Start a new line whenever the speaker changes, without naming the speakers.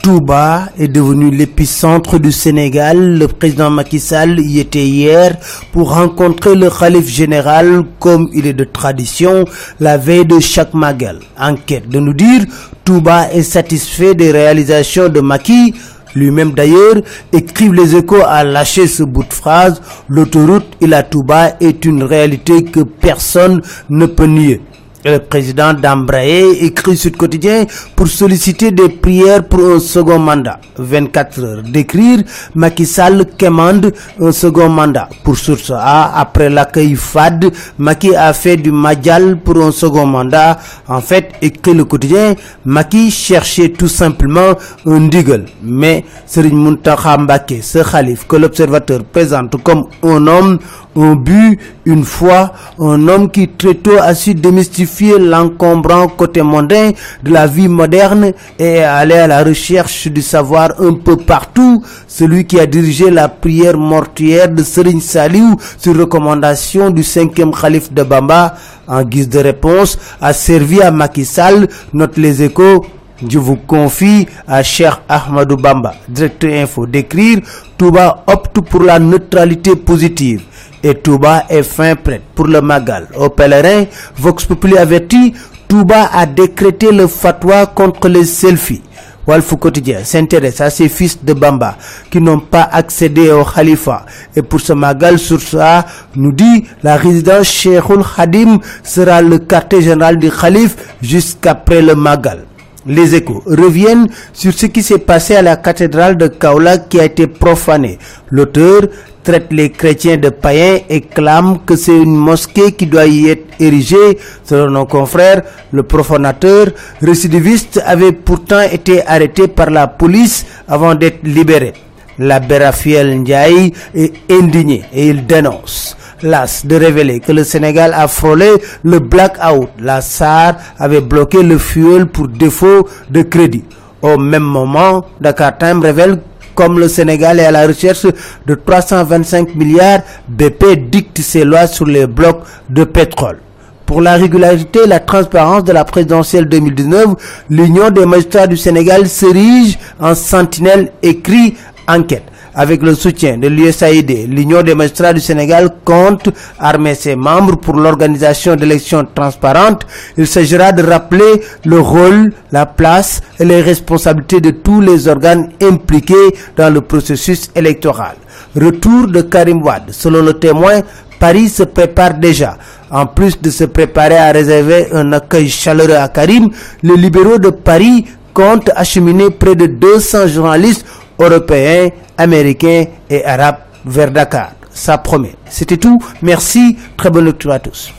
Touba est devenu l'épicentre du Sénégal. Le président Macky Sall y était hier pour rencontrer le calife général comme il est de tradition la veille de chaque magal. Enquête de nous dire Touba est satisfait des réalisations de Macky. Lui-même d'ailleurs, écrivent les échos à lâcher ce bout de phrase. L'autoroute Ila Touba est une réalité que personne ne peut nier. Le président d'Ambraé écrit Sud Quotidien pour solliciter des prières pour un second mandat. 24 heures d'écrire, Macky Sall commande un second mandat. Pour Source A, après l'accueil FAD, Macky a fait du Madjal pour un second mandat. En fait, écrit le quotidien, Macky cherchait tout simplement un diggle. Mais Serigne Mountakha Mbacké, ce calife que l'observateur présente comme un homme, un but, une foi, un homme qui très tôt a su démystifier l'encombrant côté mondain de la vie moderne et aller à la recherche du savoir un peu partout, celui qui a dirigé la prière mortuaire de Serigne Saliou sur recommandation du cinquième calife de Bamba. En guise de réponse a servi à Macky Sall, note les échos je vous confie à Cheikh Ahmadou Bamba, directeur info, d'écrire Touba opte pour la neutralité positive et Touba est fin prête pour le Magal. Au pèlerin, Vox Populi avertit, Touba a décrété le fatwa contre les selfies. Walfou Quotidien s'intéresse à ces fils de Bamba qui n'ont pas accédé au Khalifa. Et pour ce Magal sur ça, nous dit la résidence Cheikhul Khadim sera le quartier général du Khalif jusqu'après le Magal. Les échos reviennent sur ce qui s'est passé à la cathédrale de Kaolack qui a été profanée. L'auteur traite les chrétiens de païens et clame que c'est une mosquée qui doit y être érigée. Selon nos confrères, le profanateur récidiviste avait pourtant été arrêté par la police avant d'être libéré. L'abbé Raphaël Ndiaye est indigné et il dénonce. Las de révéler que le Sénégal a frôlé le blackout. La SAR avait bloqué le fuel pour défaut de crédit. Au même moment, Dakar Time révèle comme le Sénégal est à la recherche de 325 milliards, BP dicte ses lois sur les blocs de pétrole. Pour la régularité et la transparence de la présidentielle 2019, l'Union des magistrats du Sénégal s'érige en sentinelle écrit enquête. Avec le soutien de l'USAID, l'Union des magistrats du Sénégal compte armer ses membres pour l'organisation d'élections transparentes. Il s'agira de rappeler le rôle, la place et les responsabilités de tous les organes impliqués dans le processus électoral. Retour de Karim Wade. Selon le témoin, Paris se prépare déjà. En plus de se préparer à réserver un accueil chaleureux à Karim, les libéraux de Paris comptent acheminer près de 200 journalistes européens, américains et arabes vers Dakar. Ça promet. C'était tout. Merci. Très bonne lecture à tous.